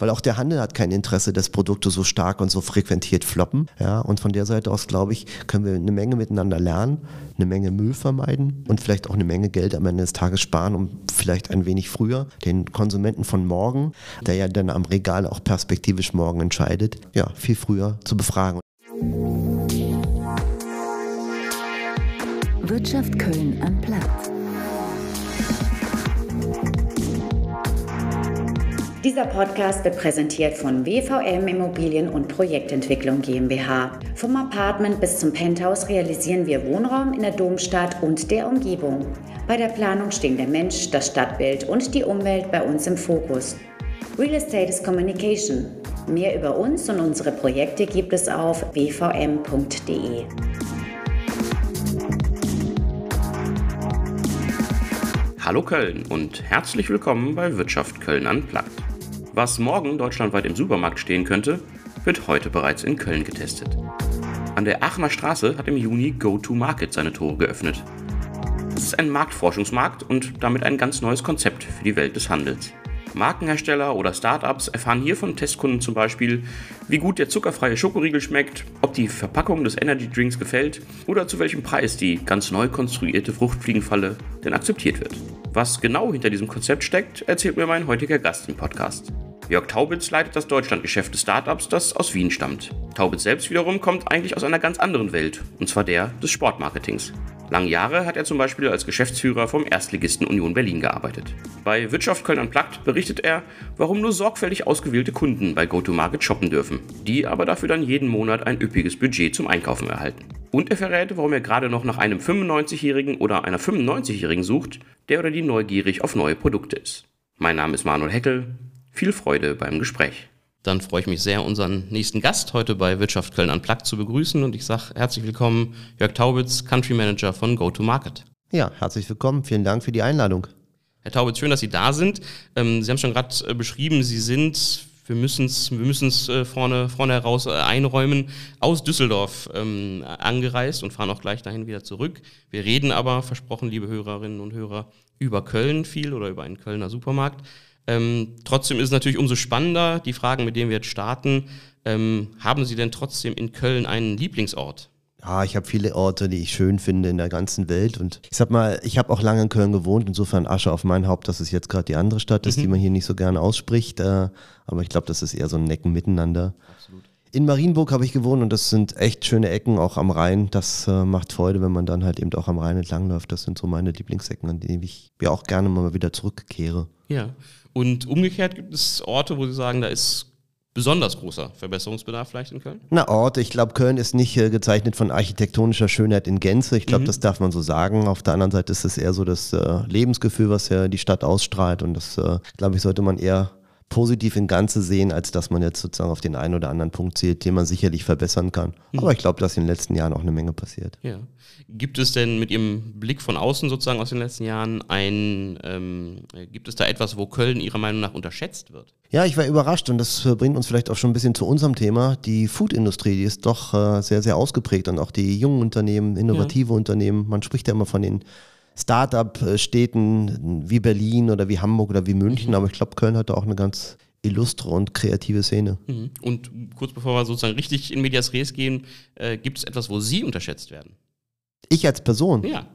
weil auch der Handel hat kein Interesse, dass Produkte so stark und so frequentiert floppen. Ja, und von der Seite aus, glaube ich, können wir eine Menge miteinander lernen, eine Menge Müll vermeiden und vielleicht auch eine Menge Geld am Ende des Tages sparen, um vielleicht ein wenig früher den Konsumenten von morgen, der ja dann am Regal auch perspektivisch morgen entscheidet, ja, viel früher zu befragen. Wirtschaft Köln am Platz. Dieser Podcast wird präsentiert von WVM Immobilien und Projektentwicklung GmbH. Vom Apartment bis zum Penthouse realisieren wir Wohnraum in der Domstadt und der Umgebung. Bei der Planung stehen der Mensch, das Stadtbild und die Umwelt bei uns im Fokus. Real Estate is Communication. Mehr über uns und unsere Projekte gibt es auf wvm.de. Hallo Köln und herzlich willkommen bei Wirtschaft Köln Unplugged. Was morgen deutschlandweit im Supermarkt stehen könnte, wird heute bereits in Köln getestet. An der Aachener Straße hat im Juni Go-to-Market seine Tore geöffnet. Es ist ein Marktforschungsmarkt und damit ein ganz neues Konzept für die Welt des Handels. Markenhersteller oder Startups erfahren hier von Testkunden zum Beispiel, wie gut der zuckerfreie Schokoriegel schmeckt, ob die Verpackung des Energy Drinks gefällt oder zu welchem Preis die ganz neu konstruierte Fruchtfliegenfalle denn akzeptiert wird. Was genau hinter diesem Konzept steckt, erzählt mir mein heutiger Gast im Podcast. Jörg Taubitz leitet das Deutschlandgeschäft des Startups, das aus Wien stammt. Taubitz selbst wiederum kommt eigentlich aus einer ganz anderen Welt, und zwar der des Sportmarketings. Lange Jahre hat er zum Beispiel als Geschäftsführer vom Erstligisten Union Berlin gearbeitet. Bei Wirtschaft Köln Unplugged berichtet er, warum nur sorgfältig ausgewählte Kunden bei GoToMarket shoppen dürfen, die aber dafür dann jeden Monat ein üppiges Budget zum Einkaufen erhalten. Und er verrät, warum er gerade noch nach einem 95-Jährigen oder einer 95-Jährigen sucht, der oder die neugierig auf neue Produkte ist. Mein Name ist Manuel Heckel. Viel Freude beim Gespräch. Dann freue ich mich sehr, unseren nächsten Gast heute bei Wirtschaft Köln Unplugged zu begrüßen und ich sage herzlich willkommen, Jörg Taubitz, Country Manager von GoToMarket. Ja, herzlich willkommen. Vielen Dank für die Einladung. Herr Taubitz, schön, dass Sie da sind. Ähm, Sie haben schon gerade äh, beschrieben, Sie sind, wir müssen es wir müssen's, äh, vorne, vorne heraus äh, einräumen, aus Düsseldorf ähm, angereist und fahren auch gleich dahin wieder zurück. Wir reden aber, versprochen, liebe Hörerinnen und Hörer, über Köln viel oder über einen Kölner Supermarkt. Ähm, trotzdem ist es natürlich umso spannender, die Fragen, mit denen wir jetzt starten. Ähm, haben Sie denn trotzdem in Köln einen Lieblingsort? Ja, ich habe viele Orte, die ich schön finde in der ganzen Welt. Und ich sag mal, ich habe auch lange in Köln gewohnt, insofern Asche auf mein Haupt, dass es jetzt gerade die andere Stadt ist, mhm. die man hier nicht so gerne ausspricht. Äh, aber ich glaube, das ist eher so ein Necken miteinander. In Marienburg habe ich gewohnt und das sind echt schöne Ecken, auch am Rhein. Das äh, macht Freude, wenn man dann halt eben auch am Rhein entlangläuft. Das sind so meine Lieblingsecken, an die ich ja auch gerne mal wieder zurückkehre. Ja. Und umgekehrt gibt es Orte, wo Sie sagen, da ist besonders großer Verbesserungsbedarf vielleicht in Köln? Na, Orte, ich glaube, Köln ist nicht äh, gezeichnet von architektonischer Schönheit in Gänze. Ich glaube, mhm. das darf man so sagen. Auf der anderen Seite ist es eher so das äh, Lebensgefühl, was ja die Stadt ausstrahlt. Und das, äh, glaube ich, sollte man eher positiv in Ganze sehen, als dass man jetzt sozusagen auf den einen oder anderen Punkt zählt, den man sicherlich verbessern kann. Mhm. Aber ich glaube, dass in den letzten Jahren auch eine Menge passiert. Ja. Gibt es denn mit Ihrem Blick von außen sozusagen aus den letzten Jahren ein, ähm, gibt es da etwas, wo Köln Ihrer Meinung nach unterschätzt wird? Ja, ich war überrascht und das bringt uns vielleicht auch schon ein bisschen zu unserem Thema. Die Foodindustrie, die ist doch äh, sehr, sehr ausgeprägt und auch die jungen Unternehmen, innovative ja. Unternehmen. Man spricht ja immer von den Start-up-Städten wie Berlin oder wie Hamburg oder wie München, mhm. aber ich glaube, Köln hat da auch eine ganz illustre und kreative Szene. Mhm. Und kurz bevor wir sozusagen richtig in Medias Res gehen, äh, gibt es etwas, wo Sie unterschätzt werden? Ich als Person? Ja.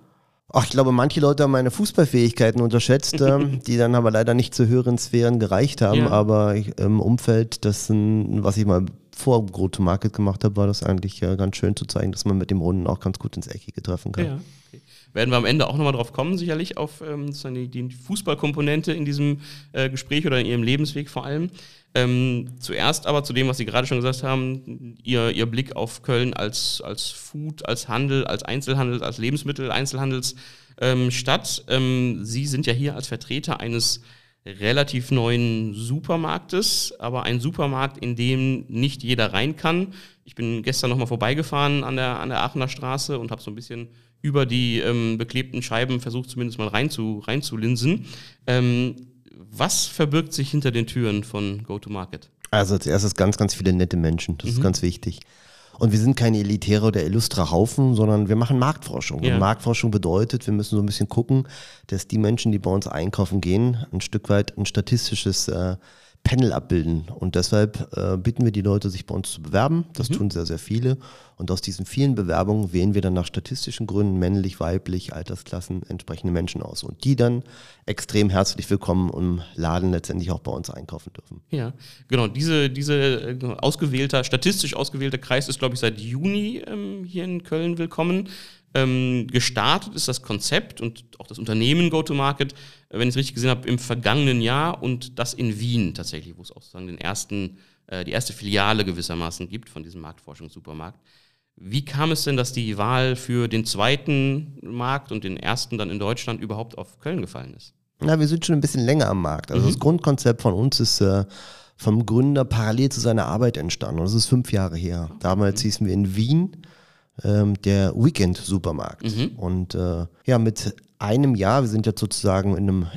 Ach, ich glaube, manche Leute haben meine Fußballfähigkeiten unterschätzt, ähm, die dann aber leider nicht zu höheren Sphären gereicht haben. Ja. Aber im Umfeld, das, was ich mal vor Go-to-Market gemacht habe, war das eigentlich äh, ganz schön zu zeigen, dass man mit dem Runden auch ganz gut ins Eckige treffen kann. Ja, okay. Werden wir am Ende auch nochmal drauf kommen, sicherlich auf ähm, die, die Fußballkomponente in diesem äh, Gespräch oder in Ihrem Lebensweg vor allem. Ähm, zuerst aber zu dem, was Sie gerade schon gesagt haben, Ihr, Ihr Blick auf Köln als, als Food, als Handel, als Einzelhandel, als Lebensmittel, Einzelhandelsstadt. Ähm, ähm, Sie sind ja hier als Vertreter eines relativ neuen Supermarktes, aber ein Supermarkt, in dem nicht jeder rein kann. Ich bin gestern nochmal vorbeigefahren an der, an der Aachener Straße und habe so ein bisschen über die ähm, beklebten Scheiben versucht, zumindest mal rein zu, reinzulinsen. Ähm, was verbirgt sich hinter den Türen von GoToMarket? Also als erstes ganz, ganz viele nette Menschen. Das mhm. ist ganz wichtig. Und wir sind keine elitäre oder illustre Haufen, sondern wir machen Marktforschung. Ja. Und Marktforschung bedeutet, wir müssen so ein bisschen gucken, dass die Menschen, die bei uns einkaufen gehen, ein Stück weit ein statistisches äh, Panel abbilden. Und deshalb äh, bitten wir die Leute, sich bei uns zu bewerben. Das mhm. tun sehr, sehr viele. Und aus diesen vielen Bewerbungen wählen wir dann nach statistischen Gründen männlich, weiblich, Altersklassen entsprechende Menschen aus. Und die dann extrem herzlich willkommen im Laden letztendlich auch bei uns einkaufen dürfen. Ja, genau. Diese, diese äh, ausgewählter, statistisch ausgewählte Kreis ist, glaube ich, seit Juni ähm, hier in Köln willkommen. Ähm, gestartet ist das Konzept und auch das Unternehmen Go-to-Market, äh, wenn ich es richtig gesehen habe, im vergangenen Jahr und das in Wien tatsächlich, wo es auch sozusagen den ersten, äh, die erste Filiale gewissermaßen gibt von diesem Marktforschungssupermarkt. Wie kam es denn, dass die Wahl für den zweiten Markt und den ersten dann in Deutschland überhaupt auf Köln gefallen ist? Na, wir sind schon ein bisschen länger am Markt. Also mhm. das Grundkonzept von uns ist äh, vom Gründer parallel zu seiner Arbeit entstanden. Und das ist fünf Jahre her. Damals mhm. hießen wir in Wien ähm, der Weekend-Supermarkt. Mhm. Und äh, ja, mit einem Jahr, wir sind jetzt sozusagen in einem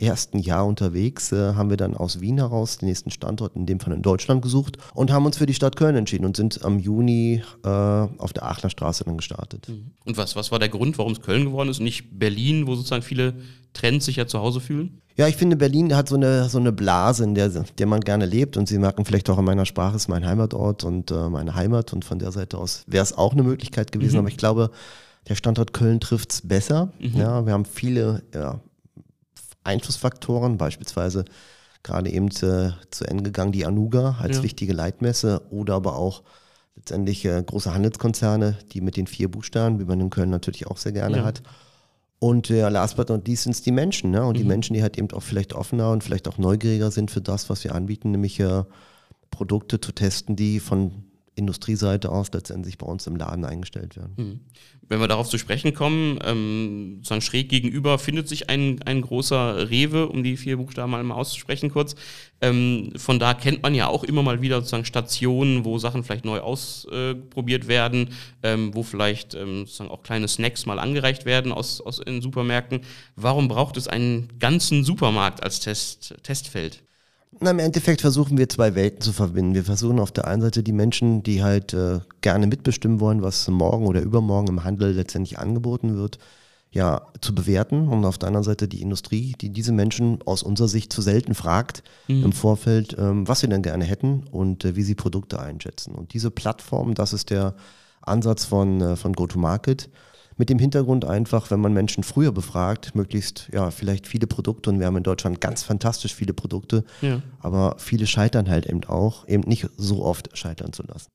ersten Jahr unterwegs, äh, haben wir dann aus Wien heraus den nächsten Standort, in dem Fall in Deutschland, gesucht und haben uns für die Stadt Köln entschieden und sind am Juni äh, auf der Aachener Straße dann gestartet. Mhm. Und was, was war der Grund, warum es Köln geworden ist und nicht Berlin, wo sozusagen viele Trends sich ja zu Hause fühlen? Ja, ich finde, Berlin hat so eine, so eine Blase, in der, der man gerne lebt. Und Sie merken vielleicht auch in meiner Sprache, ist mein Heimatort und äh, meine Heimat. Und von der Seite aus wäre es auch eine Möglichkeit gewesen. Mhm. Aber ich glaube, der Standort Köln trifft es besser. Mhm. Ja, wir haben viele ja, Einflussfaktoren, beispielsweise gerade eben zu, zu Ende gegangen die Anuga als ja. wichtige Leitmesse oder aber auch letztendlich äh, große Handelskonzerne, die mit den vier Buchstaben, wie man in Köln natürlich auch sehr gerne ja. hat. Und äh, last but not least sind es die Menschen. Ne? Und mhm. die Menschen, die halt eben auch vielleicht offener und vielleicht auch neugieriger sind für das, was wir anbieten, nämlich äh, Produkte zu testen, die von Industrieseite aus letztendlich bei uns im Laden eingestellt werden. Mhm. Wenn wir darauf zu sprechen kommen, ähm, sozusagen schräg gegenüber findet sich ein, ein großer Rewe, um die vier Buchstaben mal auszusprechen kurz. Ähm, von da kennt man ja auch immer mal wieder sozusagen Stationen, wo Sachen vielleicht neu ausprobiert äh, werden, ähm, wo vielleicht ähm, sozusagen auch kleine Snacks mal angereicht werden aus, aus in Supermärkten. Warum braucht es einen ganzen Supermarkt als Test, Testfeld? Na, im Endeffekt versuchen wir zwei Welten zu verbinden. Wir versuchen auf der einen Seite die Menschen, die halt äh, gerne mitbestimmen wollen, was morgen oder übermorgen im Handel letztendlich angeboten wird, ja, zu bewerten. Und auf der anderen Seite die Industrie, die diese Menschen aus unserer Sicht zu selten fragt mhm. im Vorfeld, ähm, was sie denn gerne hätten und äh, wie sie Produkte einschätzen. Und diese Plattform, das ist der Ansatz von, äh, von GoToMarket. Mit dem Hintergrund einfach, wenn man Menschen früher befragt, möglichst, ja, vielleicht viele Produkte und wir haben in Deutschland ganz fantastisch viele Produkte, ja. aber viele scheitern halt eben auch, eben nicht so oft scheitern zu lassen.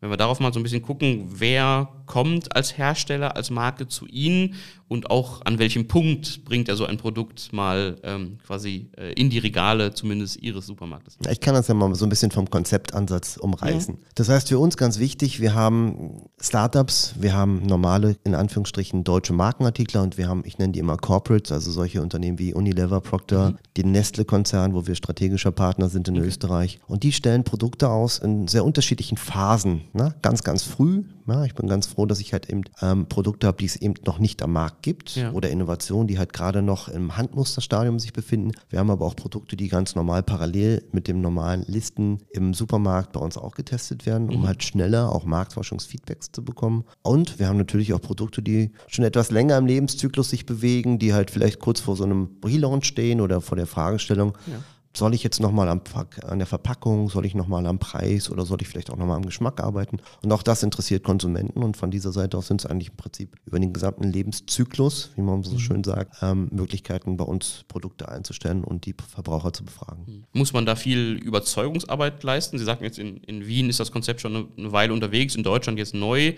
Wenn wir darauf mal so ein bisschen gucken, wer kommt als Hersteller, als Marke zu Ihnen und auch an welchem Punkt bringt er so ein Produkt mal ähm, quasi äh, in die Regale zumindest Ihres Supermarktes? Ich kann das ja mal so ein bisschen vom Konzeptansatz umreißen. Ja. Das heißt für uns ganz wichtig, wir haben Startups, wir haben normale, in Anführungsstrichen, deutsche Markenartikler und wir haben, ich nenne die immer Corporates, also solche Unternehmen wie Unilever, Procter, mhm. den Nestle-Konzern, wo wir strategischer Partner sind in okay. Österreich. Und die stellen Produkte aus in sehr unterschiedlichen Phasen. Ne? Ganz, ganz früh. Ja, ich bin ganz froh, dass ich halt eben ähm, Produkte habe, die es eben noch nicht am Markt gibt ja. oder Innovationen, die halt gerade noch im Handmusterstadium sich befinden. Wir haben aber auch Produkte, die ganz normal parallel mit dem normalen Listen im Supermarkt bei uns auch getestet werden, um mhm. halt schneller auch Marktforschungsfeedbacks zu bekommen. Und wir haben natürlich auch Produkte, die schon etwas länger im Lebenszyklus sich bewegen, die halt vielleicht kurz vor so einem Relaunch stehen oder vor der Fragestellung. Ja soll ich jetzt nochmal an der Verpackung, soll ich nochmal am Preis oder soll ich vielleicht auch nochmal am Geschmack arbeiten? Und auch das interessiert Konsumenten und von dieser Seite aus sind es eigentlich im Prinzip über den gesamten Lebenszyklus, wie man so mhm. schön sagt, ähm, Möglichkeiten bei uns Produkte einzustellen und die Verbraucher zu befragen. Mhm. Muss man da viel Überzeugungsarbeit leisten? Sie sagten jetzt, in, in Wien ist das Konzept schon eine, eine Weile unterwegs, in Deutschland jetzt neu.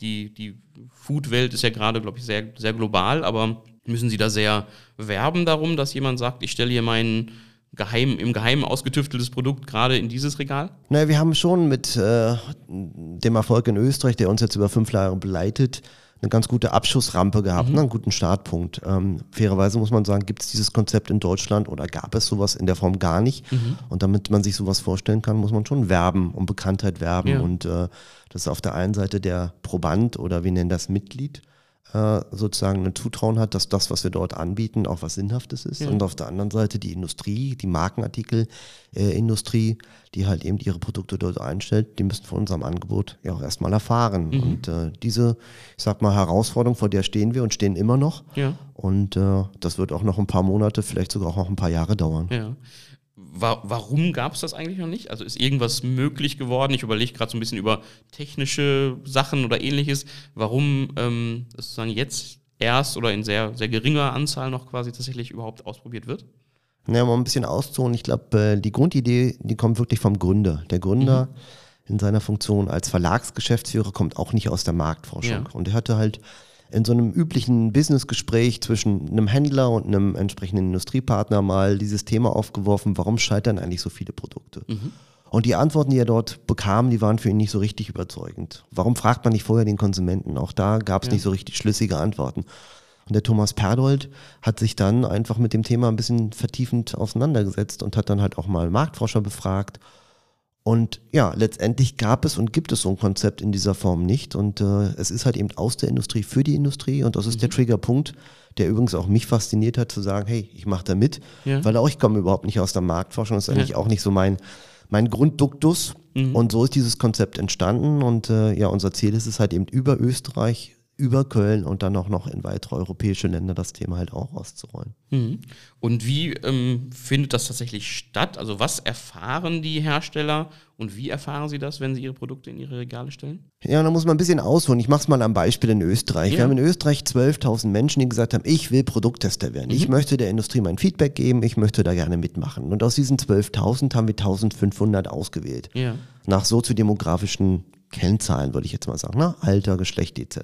Die, die Food-Welt ist ja gerade, glaube ich, sehr, sehr global, aber müssen Sie da sehr werben darum, dass jemand sagt, ich stelle hier meinen geheim, im Geheimen ausgetüfteltes Produkt gerade in dieses Regal? Naja, wir haben schon mit äh, dem Erfolg in Österreich, der uns jetzt über fünf Jahre begleitet, eine ganz gute Abschussrampe gehabt, mhm. Ne, einen guten Startpunkt. Ähm, fairerweise muss man sagen, gibt es dieses Konzept in Deutschland oder gab es sowas in der Form gar nicht. Mhm. Und damit man sich sowas vorstellen kann, muss man schon werben, um Bekanntheit werben. Ja. Und äh, das ist auf der einen Seite der Proband oder wir nennen das Mitglied äh, sozusagen ein Zutrauen hat, dass das, was wir dort anbieten, auch was Sinnhaftes ist. Ja. Und auf der anderen Seite die Industrie, die Markenartikelindustrie, äh, die halt eben ihre Produkte dort einstellt, die müssen von unserem Angebot ja auch erstmal erfahren. Mhm. Und äh, diese, ich sag mal, Herausforderung, vor der stehen wir und stehen immer noch. Ja. Und äh, das wird auch noch ein paar Monate, vielleicht sogar auch noch ein paar Jahre dauern. Ja wa warum gab es das eigentlich noch nicht? Also ist irgendwas möglich geworden? Ich überlege gerade so ein bisschen über technische Sachen oder ähnliches. Warum ähm, sozusagen jetzt erst oder in sehr, sehr geringer Anzahl noch quasi tatsächlich überhaupt ausprobiert wird? Ja, mal ein bisschen auszuholen. Ich glaube, äh, die Grundidee, die kommt wirklich vom Gründer. Der Gründer mhm. in seiner Funktion als Verlagsgeschäftsführer kommt auch nicht aus der Marktforschung. Ja. Und er hatte halt in so einem üblichen Businessgespräch zwischen einem Händler und einem entsprechenden Industriepartner mal dieses Thema aufgeworfen, warum scheitern eigentlich so viele Produkte? Mhm. Und die Antworten, die er dort bekam, die waren für ihn nicht so richtig überzeugend. Warum fragt man nicht vorher den Konsumenten? Auch da gab es ja. nicht so richtig schlüssige Antworten. Und der Thomas Perdold hat sich dann einfach mit dem Thema ein bisschen vertiefend auseinandergesetzt und hat dann halt auch mal Marktforscher befragt und ja, letztendlich gab es und gibt es so ein Konzept in dieser Form nicht. Und äh, es ist halt eben aus der Industrie für die Industrie. Und das ist mhm. der Triggerpunkt, der übrigens auch mich fasziniert hat, zu sagen, hey, ich mache da mit, ja. weil auch ich komme überhaupt nicht aus der Marktforschung. Das ist eigentlich ja. auch nicht so mein, mein Grundduktus. Mhm. Und so ist dieses Konzept entstanden. Und äh, ja, unser Ziel ist es halt eben über Österreich über Köln und dann auch noch in weitere europäische Länder das Thema halt auch auszurollen. Mhm. Und wie ähm, findet das tatsächlich statt? Also was erfahren die Hersteller und wie erfahren sie das, wenn sie ihre Produkte in ihre Regale stellen? Ja, da muss man ein bisschen ausholen. Ich mache es mal am Beispiel in Österreich. Ja. Wir haben in Österreich 12.000 Menschen, die gesagt haben, ich will Produkttester werden. Mhm. Ich möchte der Industrie mein Feedback geben, ich möchte da gerne mitmachen. Und aus diesen 12.000 haben wir 1.500 ausgewählt. Ja. Nach soziodemografischen Kennzahlen, würde ich jetzt mal sagen, ne? Alter, Geschlecht etc.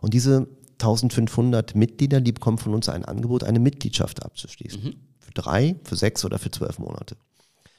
Und diese 1500 Mitglieder, die bekommen von uns ein Angebot, eine Mitgliedschaft abzuschließen. Mhm. Für drei, für sechs oder für zwölf Monate.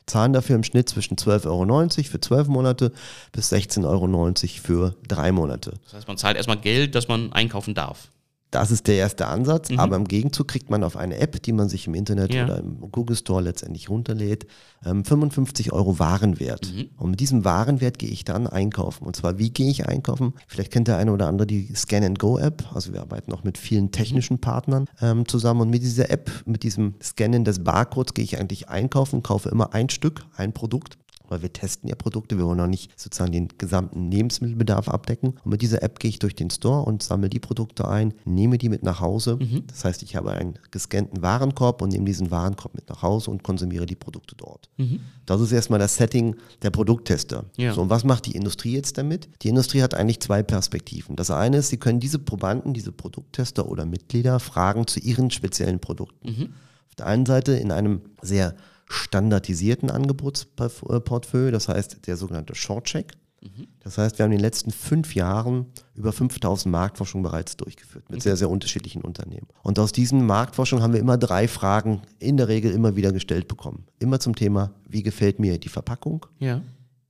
Zahlen dafür im Schnitt zwischen 12,90 Euro für zwölf Monate bis 16,90 Euro für drei Monate. Das heißt, man zahlt erstmal Geld, dass man einkaufen darf. Das ist der erste Ansatz, mhm. aber im Gegenzug kriegt man auf eine App, die man sich im Internet ja. oder im Google Store letztendlich runterlädt, 55 ähm, Euro Warenwert. Mhm. Und mit diesem Warenwert gehe ich dann einkaufen. Und zwar, wie gehe ich einkaufen? Vielleicht kennt der eine oder andere die Scan-and-Go-App. Also wir arbeiten auch mit vielen technischen Partnern ähm, zusammen. Und mit dieser App, mit diesem Scannen des Barcodes, gehe ich eigentlich einkaufen, kaufe immer ein Stück, ein Produkt weil wir testen ja Produkte, wir wollen noch nicht sozusagen den gesamten Lebensmittelbedarf abdecken. Und mit dieser App gehe ich durch den Store und sammle die Produkte ein, nehme die mit nach Hause. Mhm. Das heißt, ich habe einen gescannten Warenkorb und nehme diesen Warenkorb mit nach Hause und konsumiere die Produkte dort. Mhm. Das ist erstmal das Setting der Produkttester. Ja. So, und was macht die Industrie jetzt damit? Die Industrie hat eigentlich zwei Perspektiven. Das eine ist, sie können diese Probanden, diese Produkttester oder Mitglieder fragen zu ihren speziellen Produkten. Mhm. Auf der einen Seite in einem sehr standardisierten Angebotsportfolio, das heißt der sogenannte Short-Check. Mhm. Das heißt, wir haben in den letzten fünf Jahren über 5000 Marktforschungen bereits durchgeführt mit sehr, sehr unterschiedlichen Unternehmen. Und aus diesen Marktforschungen haben wir immer drei Fragen in der Regel immer wieder gestellt bekommen. Immer zum Thema, wie gefällt mir die Verpackung? Ja.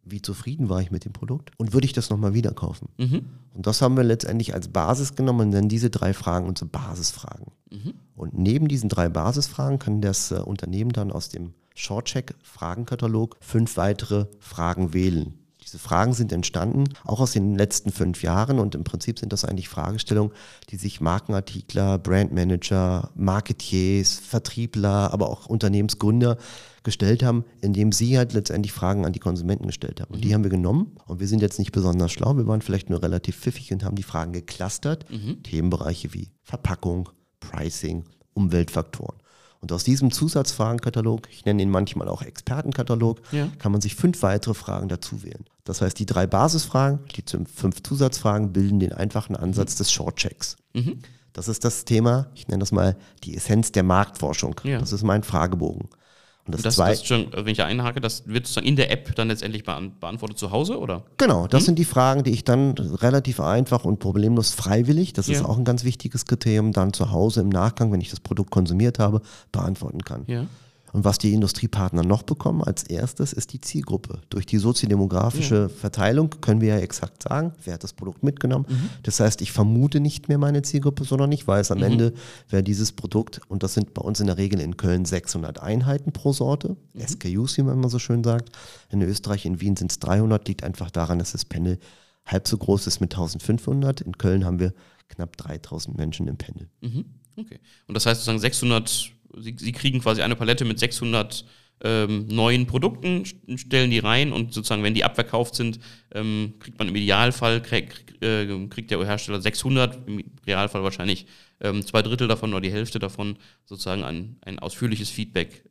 Wie zufrieden war ich mit dem Produkt? Und würde ich das nochmal wieder kaufen? Mhm. Und das haben wir letztendlich als Basis genommen und dann diese drei Fragen unsere Basisfragen. Mhm. Und neben diesen drei Basisfragen kann das äh, Unternehmen dann aus dem Shortcheck-Fragenkatalog fünf weitere Fragen wählen. Diese Fragen sind entstanden, auch aus den letzten fünf Jahren und im Prinzip sind das eigentlich Fragestellungen, die sich Markenartikler, Brandmanager, Marketiers, Vertriebler, aber auch Unternehmensgründer gestellt haben, indem sie halt letztendlich Fragen an die Konsumenten gestellt haben. Und die mhm. haben wir genommen und wir sind jetzt nicht besonders schlau, wir waren vielleicht nur relativ pfiffig und haben die Fragen geclustert, mhm. Themenbereiche wie Verpackung, Pricing, Umweltfaktoren. Und aus diesem Zusatzfragenkatalog, ich nenne ihn manchmal auch Expertenkatalog, ja. kann man sich fünf weitere Fragen dazu wählen. Das heißt, die drei Basisfragen, die fünf Zusatzfragen bilden den einfachen Ansatz mhm. des Shortchecks. Mhm. Das ist das Thema, ich nenne das mal die Essenz der Marktforschung. Ja. Das ist mein Fragebogen. Und das, das, zwei, das schon, wenn ich da einhake, das wird sozusagen in der App dann letztendlich beantwortet zu Hause, oder? Genau, das hm? sind die Fragen, die ich dann relativ einfach und problemlos freiwillig, das ja. ist auch ein ganz wichtiges Kriterium, dann zu Hause im Nachgang, wenn ich das Produkt konsumiert habe, beantworten kann. Ja. Und was die Industriepartner noch bekommen als erstes, ist die Zielgruppe. Durch die soziodemografische ja. Verteilung können wir ja exakt sagen, wer hat das Produkt mitgenommen. Mhm. Das heißt, ich vermute nicht mehr meine Zielgruppe, sondern ich weiß am mhm. Ende, wer dieses Produkt, und das sind bei uns in der Regel in Köln 600 Einheiten pro Sorte, mhm. SKUs, wie man immer so schön sagt. In Österreich, in Wien sind es 300, liegt einfach daran, dass das Panel halb so groß ist mit 1500. In Köln haben wir knapp 3000 Menschen im Panel. Mhm. Okay. Und das heißt sozusagen 600 sie, sie kriegen quasi eine Palette mit 600 ähm, neuen Produkten, stellen die rein und sozusagen, wenn die abverkauft sind, ähm, kriegt man im Idealfall, krieg, äh, kriegt der Hersteller 600, im Realfall wahrscheinlich ähm, zwei Drittel davon oder die Hälfte davon sozusagen ein, ein ausführliches Feedback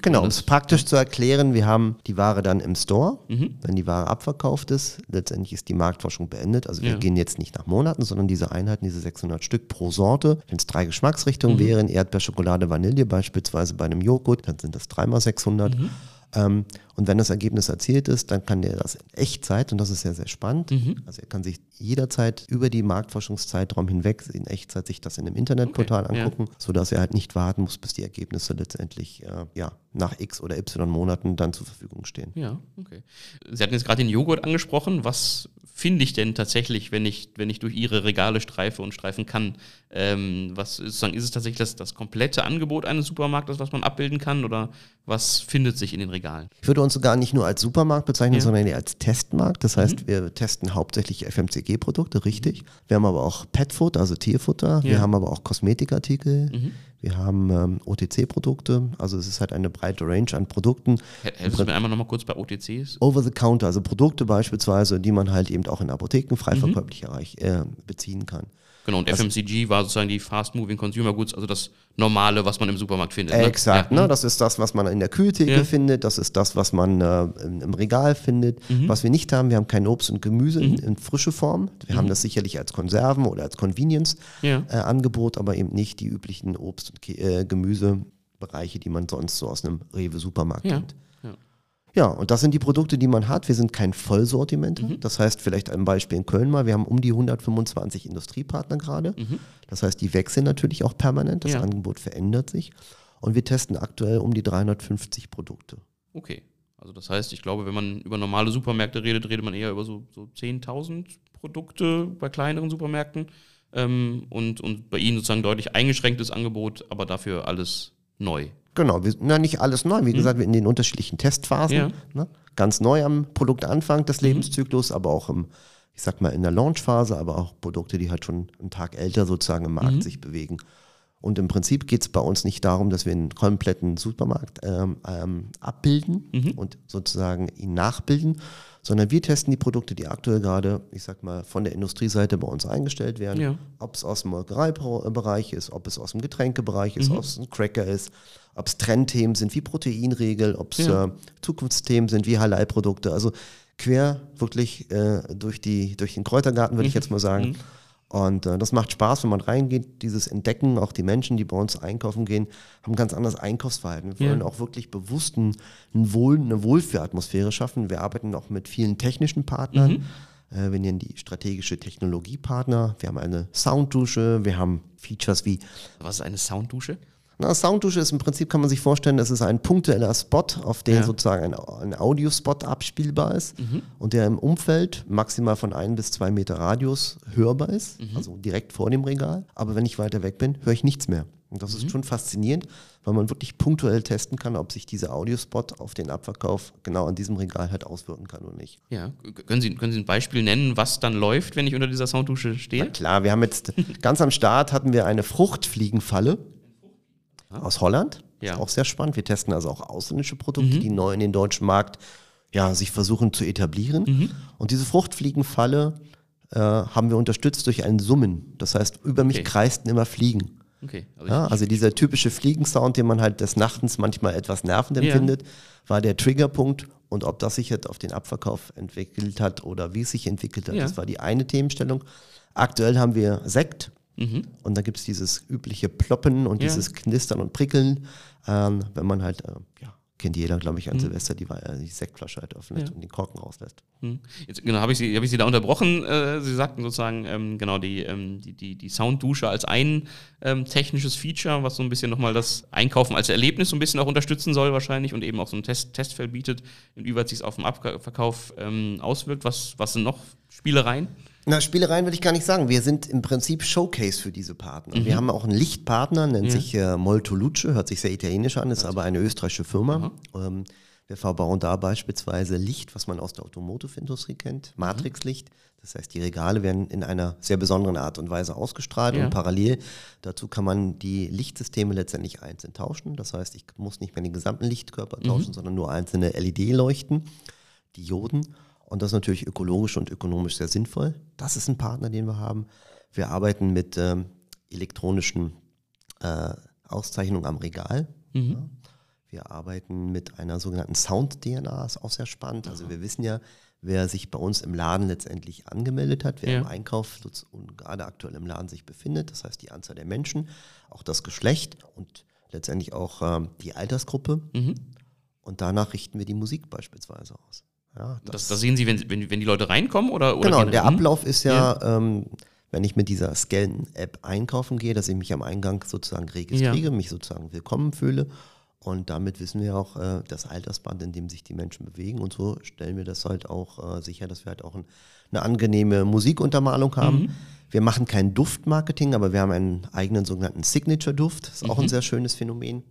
Genau, um es praktisch zu erklären, wir haben die Ware dann im Store, mhm. wenn die Ware abverkauft ist. Letztendlich ist die Marktforschung beendet. Also wir ja. gehen jetzt nicht nach Monaten, sondern diese Einheiten, diese 600 Stück pro Sorte. Wenn es drei Geschmacksrichtungen mhm. wären, Erdbeer, Schokolade, Vanille beispielsweise bei einem Joghurt, dann sind das dreimal 600. Mhm. Ähm, und wenn das Ergebnis erzielt ist, dann kann der das in Echtzeit, und das ist ja sehr spannend, mhm. also er kann sich jederzeit über die Marktforschungszeitraum hinweg in Echtzeit sich das in einem Internetportal okay, angucken, ja. sodass er halt nicht warten muss, bis die Ergebnisse letztendlich äh, ja, nach X oder Y Monaten dann zur Verfügung stehen. Ja, okay. Sie hatten jetzt gerade den Joghurt angesprochen. Was finde ich denn tatsächlich, wenn ich, wenn ich durch Ihre Regale streife und streifen kann? Ähm, was ist, ist es tatsächlich das, das komplette Angebot eines Supermarktes, was man abbilden kann? Oder was findet sich in den Regalen? Ich würde uns sogar nicht nur als Supermarkt bezeichnen, ja. sondern eher als Testmarkt. Das heißt, mhm. wir testen hauptsächlich FMCG-Produkte, richtig. Wir haben aber auch Petfood, also Tierfutter. Ja. Wir haben aber auch Kosmetikartikel. Mhm. Wir haben ähm, OTC-Produkte, also es ist halt eine breite Range an Produkten. Helfen Sie mir einmal nochmal kurz bei OTCs? Over the Counter, also Produkte beispielsweise, die man halt eben auch in Apotheken frei mhm. verkäuflich äh, beziehen kann. Genau, und also, FMCG war sozusagen die Fast Moving Consumer Goods, also das Normale, was man im Supermarkt findet. Ne? Exakt, ja. ne? das ist das, was man in der Kühltheke ja. findet, das ist das, was man äh, im Regal findet. Mhm. Was wir nicht haben, wir haben kein Obst und Gemüse mhm. in, in, frische Form. Wir mhm. haben das sicherlich als Konserven oder als Convenience-Angebot, ja. äh, aber eben nicht die üblichen Obst- und äh, Gemüsebereiche, die man sonst so aus einem Rewe-Supermarkt kennt. Ja, und das sind die Produkte, die man hat. Wir sind kein Vollsortiment. Mhm. Das heißt, vielleicht ein Beispiel in Köln mal, wir haben um die 125 Industriepartner gerade. Mhm. Das heißt, die wechseln natürlich auch permanent. Das ja. Angebot verändert sich. Und wir testen aktuell um die 350 Produkte. Okay. Also das heißt, ich glaube, wenn man über normale Supermärkte redet, redet man eher über so, so 10.000 Produkte bei kleineren Supermärkten. Ähm, und, und bei Ihnen sozusagen deutlich eingeschränktes Angebot, aber dafür alles neu. Genau, wir, na, nicht alles neu. Wie mhm. gesagt, in den unterschiedlichen Testphasen. Ja. Ne? Ganz neu am Produktanfang des mhm. Lebenszyklus, aber auch im, ich sag mal, in der Launchphase, aber auch Produkte, die halt schon einen Tag älter sozusagen im Markt mhm. sich bewegen. Und im Prinzip geht es bei uns nicht darum, dass wir einen kompletten Supermarkt ähm, ähm, abbilden mhm. und sozusagen ihn nachbilden, sondern wir testen die Produkte, die aktuell gerade, ich sag mal, von der Industrieseite bei uns eingestellt werden. Ja. Ob es aus dem Molkereibereich ist, ob es aus dem Getränkebereich ist, mhm. ob es ein Cracker ist, ob es Trendthemen sind wie Proteinregel, ob es ja. äh, Zukunftsthemen sind wie Halal-Produkte. Also quer wirklich äh, durch, die, durch den Kräutergarten, würde mhm. ich jetzt mal sagen. Mhm. Und äh, das macht Spaß, wenn man reingeht, dieses Entdecken, auch die Menschen, die bei uns einkaufen gehen, haben ein ganz anderes Einkaufsverhalten. Wir wollen ja. auch wirklich bewusst ein, ein Wohl, eine Wohlfühlatmosphäre schaffen. Wir arbeiten auch mit vielen technischen Partnern. Mhm. Äh, wir nennen die strategische Technologiepartner. Wir haben eine Sounddusche, wir haben Features wie. Was ist eine Sounddusche? Na, Sounddusche ist im Prinzip, kann man sich vorstellen, das ist ein punktueller Spot, auf dem ja. sozusagen ein, ein Audiospot abspielbar ist mhm. und der im Umfeld maximal von ein bis zwei Meter Radius hörbar ist, mhm. also direkt vor dem Regal. Aber wenn ich weiter weg bin, höre ich nichts mehr. Und das mhm. ist schon faszinierend, weil man wirklich punktuell testen kann, ob sich dieser Audiospot auf den Abverkauf genau an diesem Regal halt auswirken kann oder nicht. Ja, können Sie, können Sie ein Beispiel nennen, was dann läuft, wenn ich unter dieser Sounddusche stehe? Na klar, wir haben jetzt ganz am Start hatten wir eine Fruchtfliegenfalle aus Holland. Ja. Ist auch sehr spannend. Wir testen also auch ausländische Produkte, mhm. die neu in den deutschen Markt ja, sich versuchen zu etablieren. Mhm. Und diese Fruchtfliegenfalle äh, haben wir unterstützt durch ein Summen. Das heißt, über mich okay. kreisten immer Fliegen. Okay. Also, ja, also dieser typische Fliegensound, den man halt des Nachtens manchmal etwas nervend empfindet, ja. war der Triggerpunkt. Und ob das sich jetzt auf den Abverkauf entwickelt hat oder wie es sich entwickelt hat, ja. das war die eine Themenstellung. Aktuell haben wir Sekt, Mhm. Und da gibt es dieses übliche Ploppen und ja. dieses Knistern und Prickeln, ähm, wenn man halt, äh, ja, kennt jeder, glaube ich, an mhm. Silvester, die, äh, die Sektflasche halt öffnet ja. und den Korken rauslässt. Mhm. Jetzt, genau, habe ich, Sie, hab ich Sie da unterbrochen. Äh, Sie sagten sozusagen, ähm, genau, die, ähm, die, die, die Sounddusche als ein ähm, technisches Feature, was so ein bisschen nochmal das Einkaufen als Erlebnis so ein bisschen auch unterstützen soll wahrscheinlich und eben auch so ein Test, Testfeld bietet, inwieweit sich es auf dem Abverkauf ähm, auswirkt. Was, was sind noch Spielereien? Na, Spielereien würde ich gar nicht sagen. Wir sind im Prinzip Showcase für diese Partner. Mhm. Wir haben auch einen Lichtpartner, nennt ja. sich äh, Moltoluce, hört sich sehr italienisch an, ist also. aber eine österreichische Firma. Ähm, wir verbauen da beispielsweise Licht, was man aus der Automotive-Industrie kennt, mhm. Matrixlicht. Das heißt, die Regale werden in einer sehr besonderen Art und Weise ausgestrahlt ja. und parallel dazu kann man die Lichtsysteme letztendlich einzeln tauschen. Das heißt, ich muss nicht mehr den gesamten Lichtkörper tauschen, mhm. sondern nur einzelne LED-Leuchten, Dioden. Und das ist natürlich ökologisch und ökonomisch sehr sinnvoll. Das ist ein Partner, den wir haben. Wir arbeiten mit ähm, elektronischen äh, Auszeichnungen am Regal. Mhm. Ja. Wir arbeiten mit einer sogenannten Sound-DNA, ist auch sehr spannend. Also wir wissen ja, wer sich bei uns im Laden letztendlich angemeldet hat, wer Ja. im Einkauf und gerade aktuell im Laden sich befindet. Das heißt die Anzahl der Menschen, auch das Geschlecht und letztendlich auch ähm, die Altersgruppe. Mhm. Und danach richten wir die Musik beispielsweise aus. Ja, Das, das sehen Sie, wenn, wenn, wenn die Leute reinkommen oder, oder genau, der? Ablauf ist ja, Ähm, wenn ich mit dieser Scan-App einkaufen gehe, dass ich mich am Eingang sozusagen registriere, mich sozusagen willkommen fühle. Und damit wissen wir auch äh, das Altersband, in dem sich die Menschen bewegen. Und so stellen wir das halt auch äh, sicher, dass wir halt auch ein, eine angenehme Musikuntermalung haben. Mhm. Wir machen kein Duftmarketing, aber wir haben einen eigenen sogenannten Signature-Duft. Das ist Mhm. auch ein sehr schönes Phänomen,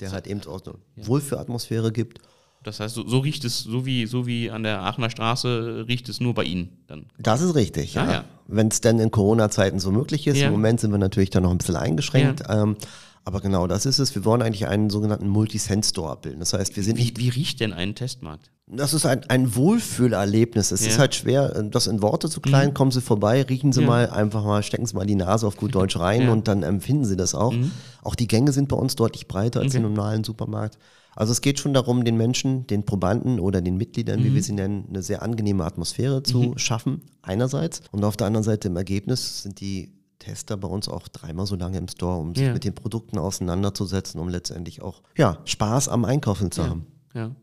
der halt eben auch eine Wohlfühlatmosphäre gibt. Das heißt, so, so riecht es, so wie, so wie an der Aachener Straße, riecht es nur bei Ihnen dann. Das ist richtig, ja. Ah, ja. Wenn es denn in Corona-Zeiten so möglich ist. Ja. Im Moment sind wir natürlich da noch ein bisschen eingeschränkt. Ähm, aber genau das ist es. Wir wollen eigentlich einen sogenannten Multi-Sense-Store abbilden. Das heißt, wir sind Wie, nicht. wie riecht denn ein Testmarkt? Das ist ein, ein Wohlfühlerlebnis. Es Ja. Mhm. ist halt schwer, äh, das in Worte zu klein. Kommen Sie vorbei, riechen Sie Ja. mal einfach mal, stecken Sie mal die Nase auf gut Deutsch rein Ja. Mhm. und dann empfinden Sie das auch. Auch die Gänge sind bei uns deutlich breiter als Okay. im normalen Supermarkt. Also es geht schon darum, den Menschen, den Probanden oder den Mitgliedern, Mhm. wie wir sie nennen, eine sehr angenehme Atmosphäre zu schaffen, einerseits. Und auf der anderen Seite im Ergebnis sind die Tester bei uns auch dreimal so lange im Store, um sich Ja. mit den Produkten auseinanderzusetzen, um letztendlich auch ja, Spaß am Einkaufen zu haben. Ja.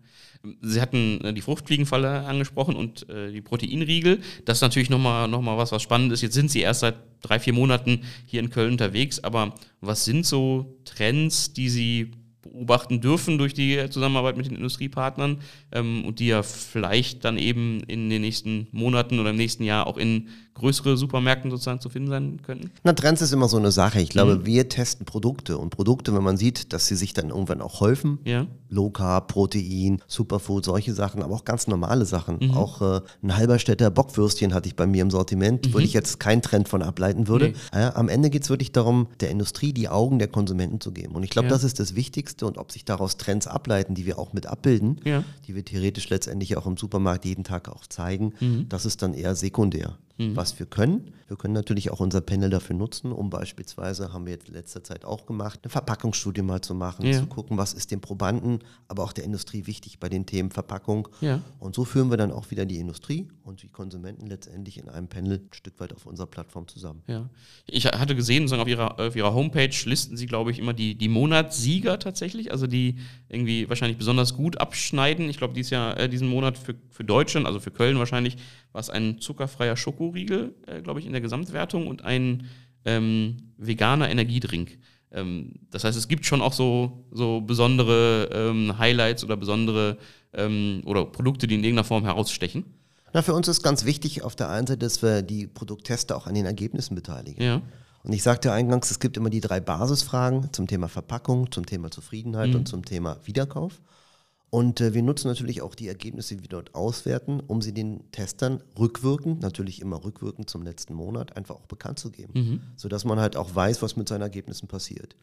Sie hatten äh, die Fruchtfliegenfalle angesprochen und äh, die Proteinriegel. Das ist natürlich nochmal noch mal was, was spannend ist. Jetzt sind Sie erst seit drei, vier Monaten hier in Köln unterwegs, aber was sind so Trends, die Sie beobachten dürfen durch die Zusammenarbeit mit den Industriepartnern ähm, und die ja vielleicht dann eben in den nächsten Monaten oder im nächsten Jahr auch in größere Supermärkten sozusagen zu finden sein könnten? Na, Trends ist immer so eine Sache. Ich Mhm. glaube, wir testen Produkte und Produkte, wenn man sieht, dass sie sich dann irgendwann auch häufen. Ja. Low Carb, Protein, Superfood, solche Sachen, aber auch ganz normale Sachen. Mhm. Auch äh, ein Halberstädter Bockwürstchen hatte ich bei mir im Sortiment, würde ich jetzt keinen Trend von ableiten würde. Mhm. Nee. Ja, am Ende geht es wirklich darum, der Industrie die Augen der Konsumenten zu geben. Und ich glaube, Ja. das ist das Wichtigste und ob sich daraus Trends ableiten, die wir auch mit abbilden, Ja. die wir theoretisch letztendlich auch im Supermarkt jeden Tag auch zeigen, Mhm. das ist dann eher sekundär. Was wir können, wir können natürlich auch unser Panel dafür nutzen, um beispielsweise, haben wir jetzt in letzter Zeit auch gemacht, eine Verpackungsstudie mal zu machen, Ja. zu gucken, was ist dem Probanden, aber auch der Industrie wichtig bei den Themen Verpackung. Ja. Und so führen wir dann auch wieder die Industrie und die Konsumenten letztendlich in einem Panel ein Stück weit auf unserer Plattform zusammen. Ja. Ich hatte gesehen, auf ihrer, auf ihrer Homepage listen sie, glaube ich, immer die, die Monatssieger tatsächlich, also die irgendwie wahrscheinlich besonders gut abschneiden. Ich glaube, dieses Jahr, äh, diesen Monat für, für Deutschland, also für Köln wahrscheinlich, war es ein zuckerfreier Schokoriegel, äh, glaube ich, in der Gesamtwertung und ein ähm, veganer Energiedrink. Ähm, das heißt, es gibt schon auch so, so besondere ähm, Highlights oder besondere ähm, oder Produkte, die in irgendeiner Form herausstechen. Na, für uns ist ganz wichtig auf der einen Seite, dass wir die Produkttester auch an den Ergebnissen beteiligen. Ja. Und ich sagte eingangs, es gibt immer die drei Basisfragen zum Thema Verpackung, zum Thema Zufriedenheit und zum Thema Wiederkauf. Und äh, wir nutzen natürlich auch die Ergebnisse, die wir dort auswerten, um sie den Testern rückwirkend, natürlich immer rückwirkend zum letzten Monat, einfach auch bekannt zu geben. Sodass man halt auch weiß, was mit seinen Ergebnissen passiert.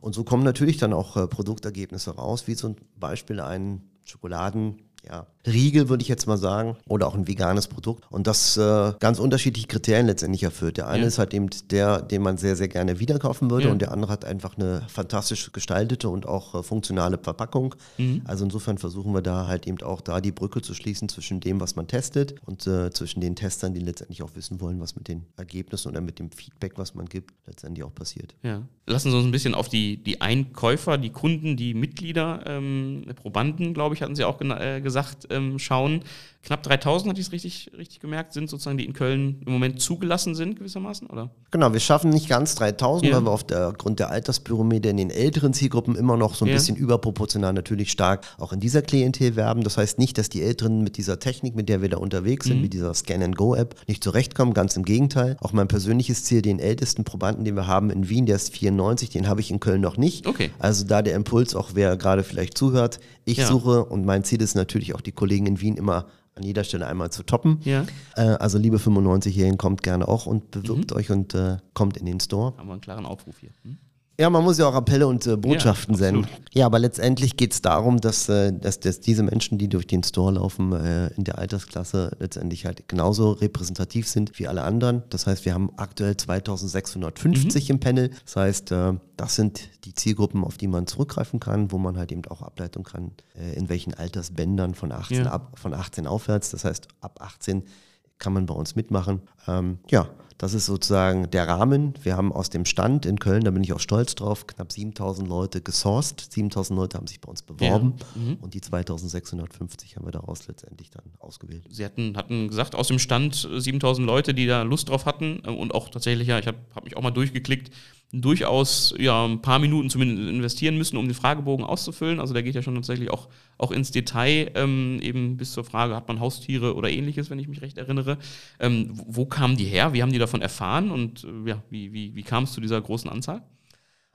Und so kommen natürlich dann auch äh, Produktergebnisse raus, wie zum Beispiel ein Schokoladen, ja, Riegel, würde ich jetzt mal sagen, oder auch ein veganes Produkt. Und das äh, ganz unterschiedliche Kriterien letztendlich erfüllt. Der eine Ja. ist halt eben der, den man sehr, sehr gerne wieder kaufen würde Ja. und der andere hat einfach eine fantastisch gestaltete und auch äh, funktionale Verpackung. Mhm. Also insofern versuchen wir da halt eben auch da die Brücke zu schließen zwischen dem, was man testet und äh, zwischen den Testern, die letztendlich auch wissen wollen, was mit den Ergebnissen oder mit dem Feedback, was man gibt, letztendlich auch passiert. Ja. Lassen Sie uns ein bisschen auf die, die Einkäufer, die Kunden, die Mitglieder, ähm, Probanden, glaube ich, hatten Sie auch äh, gesagt, ähm, schauen. Knapp 3000, hatte ich es richtig, richtig gemerkt, sind sozusagen, die in Köln im Moment zugelassen sind, gewissermaßen, oder? Genau, wir schaffen nicht ganz 3000, Ja. weil wir aufgrund der Alterspyramide in den älteren Zielgruppen immer noch so ein Ja. bisschen überproportional natürlich stark auch in dieser Klientel werben. Das heißt nicht, dass die Älteren mit dieser Technik, mit der wir da unterwegs Mhm. sind, mit dieser Scan-and-Go-App, nicht zurechtkommen. Ganz im Gegenteil. Auch mein persönliches Ziel, den ältesten Probanden, den wir haben in Wien, der ist 94, den habe ich in Köln noch nicht. Okay. Also da der Impuls, auch wer gerade vielleicht zuhört, ich Ja. suche und mein Ziel ist natürlich auch die Kollegen in Wien immer an jeder Stelle einmal zu toppen. Ja. Äh, also liebe 95-Jährigen, kommt gerne auch und Mhm. bewirbt euch und äh, kommt in den Store. Haben wir einen klaren Aufruf hier. Hm? Ja, man muss ja auch Appelle und äh, Botschaften Ja, senden. Ja, aber letztendlich geht es darum, dass, äh, dass, dass diese Menschen, die durch den Store laufen, äh, in der Altersklasse letztendlich halt genauso repräsentativ sind wie alle anderen. Das heißt, wir haben aktuell 2650 im Panel. Das heißt, äh, das sind die Zielgruppen, auf die man zurückgreifen kann, wo man halt eben auch ableiten kann, äh, in welchen Altersbändern von 18, Ja. ab, von 18 aufwärts. Das heißt, ab 18 kann man bei uns mitmachen. Ähm, ja, das ist sozusagen der Rahmen. Wir haben aus dem Stand in Köln, da bin ich auch stolz drauf, knapp 7000 Leute gesourced. 7000 Leute haben sich bei uns beworben und die 2650 haben wir daraus letztendlich dann ausgewählt. Sie hatten, hatten gesagt, aus dem Stand äh, 7000 Leute, die da Lust drauf hatten äh, und auch tatsächlich, ja, ich habe hab mich auch mal durchgeklickt, durchaus ja ein paar Minuten zumindest investieren müssen, um den Fragebogen auszufüllen. Also der geht ja schon tatsächlich auch, auch ins Detail, ähm, eben bis zur Frage, hat man Haustiere oder ähnliches, wenn ich mich recht erinnere. Ähm, wo, kamen die her? Wie haben die davon erfahren und äh, ja, wie, wie, wie kam es zu dieser großen Anzahl?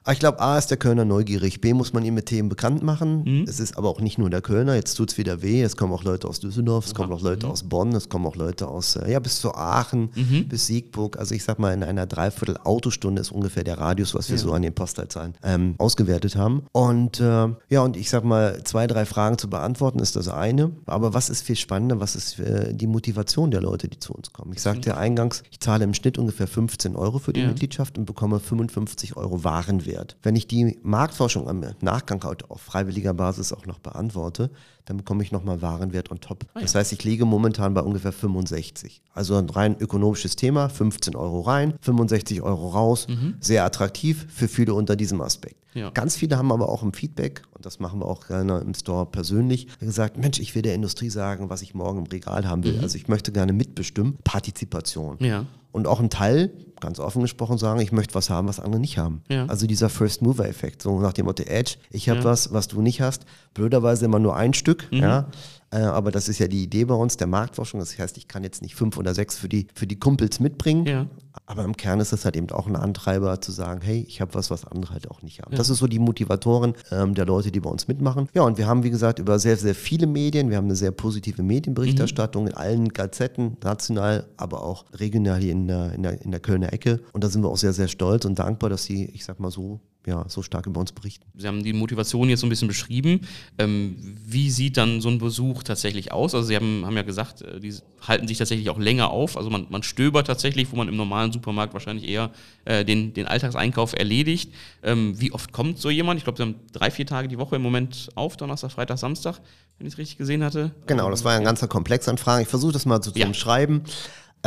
Aber ich glaube, A ist der Kölner neugierig, B muss man ihn mit Themen bekannt machen. Mhm. Es ist aber auch nicht nur der Kölner, jetzt tut es wieder weh, es kommen auch Leute aus Düsseldorf, es kommen auch Mhm. Leute aus Bonn, es kommen auch Leute aus, äh, ja, bis zu Aachen, Mhm. bis Siegburg. Also ich sag mal, in einer Dreiviertel Autostunde ist ungefähr der Radius, was wir so an den Postleitzahlen ähm, ausgewertet haben. Und äh, ja, und ich sag mal, zwei, drei Fragen zu beantworten ist das eine. Aber was ist viel spannender, was ist äh, die Motivation der Leute, die zu uns kommen? Ich sagte ja eingangs, ich zahle im Schnitt ungefähr 15 Euro für die Ja. Mitgliedschaft und bekomme 55 Euro Warenwert. Wenn ich die Marktforschung am Nachgang auf freiwilliger Basis auch noch beantworte, dann bekomme ich nochmal Warenwert on top. Das heißt, ich liege momentan bei ungefähr 65. Also ein rein ökonomisches Thema, 15 Euro rein, 65 Euro raus, sehr attraktiv für viele unter diesem Aspekt. Ja. Ganz viele haben aber auch im Feedback, und das machen wir auch gerne im Store persönlich, gesagt, Mensch, ich will der Industrie sagen, was ich morgen im Regal haben will. Also ich möchte gerne mitbestimmen, Partizipation. Ja. Und auch ein Teil, ganz offen gesprochen, sagen, ich möchte was haben, was andere nicht haben. Ja. Also dieser First-Mover-Effekt, so nach dem Motto Edge, ich habe Ja. was, was du nicht hast. Blöderweise immer nur ein Stück, Mhm. ja. Äh, aber das ist ja die Idee bei uns, der Marktforschung. Das heißt, ich kann jetzt nicht fünf oder sechs für die, für die Kumpels mitbringen. Ja. Aber im Kern ist das halt eben auch ein Antreiber zu sagen, hey, ich habe was, was andere halt auch nicht haben. Das ist so die Motivatoren ähm, der Leute, die bei uns mitmachen. Ja, und wir haben, wie gesagt, über sehr, sehr viele Medien, wir haben eine sehr positive Medienberichterstattung in allen Gazetten, national, aber auch regional hier in der, in, der, in der Kölner Ecke. Und da sind wir auch sehr, sehr stolz und dankbar, dass sie, ich sag mal so, ja, so stark über uns berichten. Sie haben die Motivation jetzt so ein bisschen beschrieben. Ähm, wie sieht dann so ein Besuch tatsächlich aus? Also Sie haben, haben ja gesagt, äh, die halten sich tatsächlich auch länger auf. Also man, man stöbert tatsächlich, wo man im normalen Supermarkt wahrscheinlich eher äh, den, den Alltagseinkauf erledigt. Ähm, wie oft kommt so jemand? Ich glaube, Sie haben drei, vier Tage die Woche im Moment auf, Donnerstag, Freitag, Samstag, wenn ich es richtig gesehen hatte. Genau, das war ja ein ganzer Komplex an Fragen. Ich versuche das mal so zu Ja. umschreiben.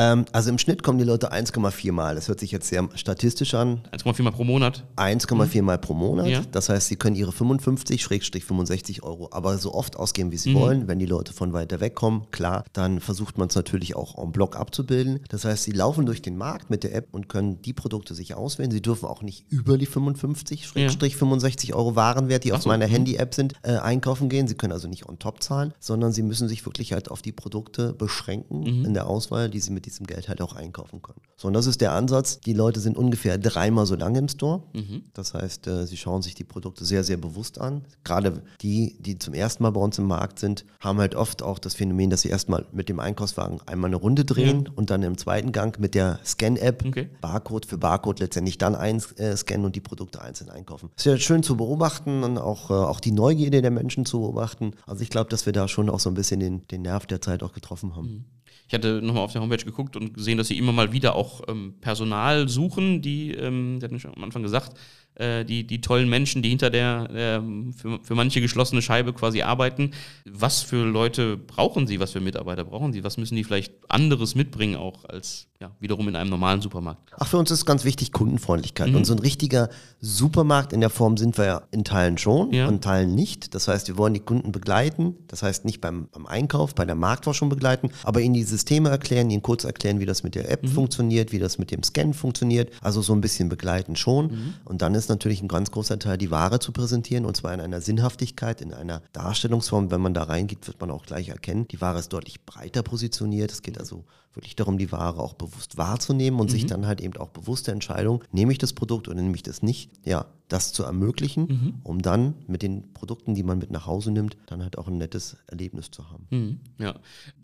Ähm, also im Schnitt kommen die Leute 1,4 Mal. Das hört sich jetzt sehr statistisch an. 1,4 Mal pro Monat. 1,4 Mal pro Monat. Ja. Das heißt, sie können ihre 55-65 Euro aber so oft ausgeben, wie Mhm. sie wollen. Wenn die Leute von weiter weg kommen, klar, dann versucht man es natürlich auch en bloc abzubilden. Das heißt, sie laufen durch den Markt mit der App und können die Produkte sich auswählen. Sie dürfen auch nicht über die 55-65 Euro Warenwert, die Ach auf so, meiner mhm. Handy-App sind, äh, einkaufen gehen. Sie können also nicht on top zahlen, sondern sie müssen sich wirklich halt auf die Produkte beschränken Mhm. in der Auswahl, die sie mit diesem Geld halt auch einkaufen können. So, und das ist der Ansatz. Die Leute sind ungefähr dreimal so lange im Store. Mhm. Das heißt, äh, sie schauen sich die Produkte sehr, sehr bewusst an. Gerade die, die zum ersten Mal bei uns im Markt sind, haben halt oft auch das Phänomen, dass sie erstmal mit dem Einkaufswagen einmal eine Runde drehen und dann im zweiten Gang mit der Scan-App Okay. Barcode für Barcode letztendlich dann einscannen und die Produkte einzeln einkaufen. Ist ja schön zu beobachten und auch, äh, auch die Neugierde der Menschen zu beobachten. Also ich glaube, dass wir da schon auch so ein bisschen den, den Nerv der Zeit auch getroffen haben. Ich hatte nochmal auf der Homepage geguckt und gesehen, dass sie immer mal wieder auch ähm, Personal suchen, die, ähm, Sie hatten schon am Anfang gesagt, äh, die, die tollen Menschen, die hinter der ähm, für, für manche geschlossene Scheibe quasi arbeiten. Was für Leute brauchen Sie, was für Mitarbeiter brauchen Sie? Was müssen die vielleicht anderes mitbringen auch als ja, wiederum in einem normalen Supermarkt? Ach, für uns ist ganz wichtig Kundenfreundlichkeit. Mhm. Und so ein richtiger Supermarkt in der Form sind wir ja in Teilen schon Ja. und in Teilen nicht. Das heißt, wir wollen die Kunden begleiten. Das heißt, nicht beim, beim Einkauf, bei der Marktforschung begleiten, aber ihnen die Systeme erklären, ihnen kurz erklären, wie das mit der App Mhm. funktioniert, wie das mit dem Scan funktioniert. Also so ein bisschen begleiten schon. Mhm. Und dann ist natürlich ein ganz großer Teil, die Ware zu präsentieren und zwar in einer Sinnhaftigkeit, in einer Darstellungsform. Wenn man da reingeht, wird man auch gleich erkennen, die Ware ist deutlich breiter positioniert. Es geht also wirklich darum, die Ware auch bewusst wahrzunehmen und sich dann halt eben auch bewusste Entscheidung, nehme ich das Produkt oder nehme ich das nicht, ja, das zu ermöglichen, mhm. um dann mit den Produkten, die man mit nach Hause nimmt, dann halt auch ein nettes Erlebnis zu haben. Mhm. Ja.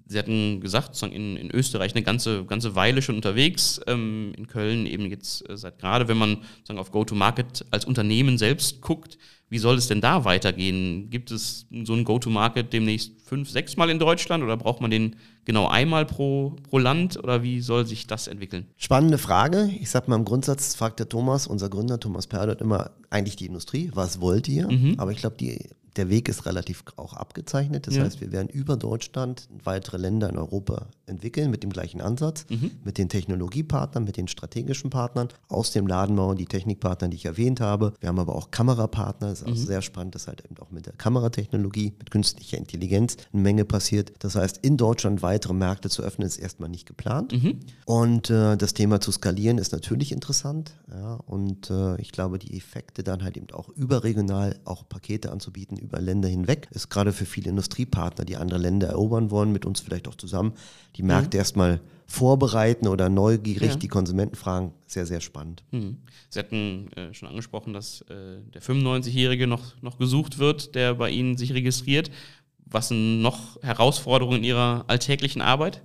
Sie hatten gesagt, in, in Österreich eine ganze, ganze Weile schon unterwegs, ähm, in Köln eben jetzt äh, seit gerade, wenn man sagen, auf Go-to-Market als Unternehmen selbst guckt, wie soll es denn da weitergehen? Gibt es so einen Go-to-Market demnächst fünf, sechs Mal in Deutschland oder braucht man den genau einmal pro, pro Land oder wie soll sich das entwickeln? Spannende Frage. Ich sag mal im Grundsatz fragt der Thomas, unser Gründer Thomas Perdot, immer eigentlich die Industrie, was wollt ihr? Mhm. Aber ich glaube, die der Weg ist relativ auch abgezeichnet. Das ja. heißt, wir werden über Deutschland weitere Länder in Europa entwickeln mit dem gleichen Ansatz, mhm. mit den Technologiepartnern, mit den strategischen Partnern aus dem Ladenbau, die Technikpartner, die ich erwähnt habe. Wir haben aber auch Kamerapartner. Das ist mhm. auch sehr spannend, dass halt eben auch mit der Kameratechnologie, mit künstlicher Intelligenz eine Menge passiert. Das heißt, in Deutschland weitere Märkte zu öffnen, ist erstmal nicht geplant. Mhm. Und äh, das Thema zu skalieren ist natürlich interessant. Ja, und äh, ich glaube, die Effekte dann halt eben auch überregional auch Pakete anzubieten über Länder hinweg, ist gerade für viele Industriepartner, die andere Länder erobern wollen, mit uns vielleicht auch zusammen, die Märkte mhm. erstmal vorbereiten oder neugierig ja. die Konsumenten fragen, sehr, sehr spannend. Mhm. Sie hatten äh, schon angesprochen, dass äh, der 95-Jährige noch, noch gesucht wird, der bei Ihnen sich registriert. Was sind noch Herausforderungen in Ihrer alltäglichen Arbeit?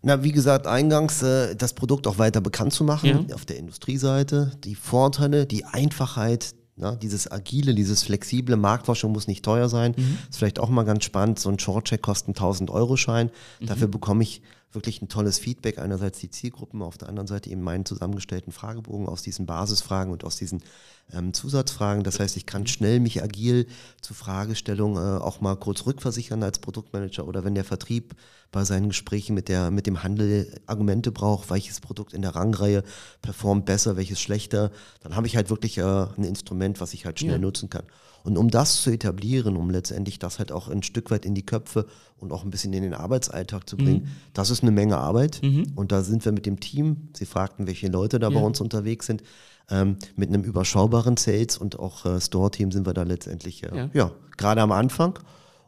Na, wie gesagt, eingangs äh, das Produkt auch weiter bekannt zu machen ja. auf der Industrieseite, die Vorteile, die Einfachheit, ja, dieses agile, dieses flexible Marktforschung muss nicht teuer sein. Mhm. Ist vielleicht auch mal ganz spannend. So ein Shortcheck kostet einen 1000 Euro Schein. Mhm. Dafür bekomme ich wirklich ein tolles Feedback. Einerseits die Zielgruppen, auf der anderen Seite eben meinen zusammengestellten Fragebogen aus diesen Basisfragen und aus diesen ähm, Zusatzfragen. Das heißt, ich kann schnell mich agil zu Fragestellungen äh, auch mal kurz rückversichern als Produktmanager oder wenn der Vertrieb bei seinen Gesprächen mit, der, mit dem Handel Argumente braucht, welches Produkt in der Rangreihe performt besser, welches schlechter, dann habe ich halt wirklich äh, ein Instrument, was ich halt schnell ja. nutzen kann. Und um das zu etablieren, um letztendlich das halt auch ein Stück weit in die Köpfe und auch ein bisschen in den Arbeitsalltag zu bringen, mhm. das ist eine Menge Arbeit. Mhm. Und da sind wir mit dem Team, Sie fragten, welche Leute da ja. bei uns unterwegs sind, ähm, mit einem überschaubaren Sales und auch äh, Store-Team sind wir da letztendlich äh, ja. ja gerade am Anfang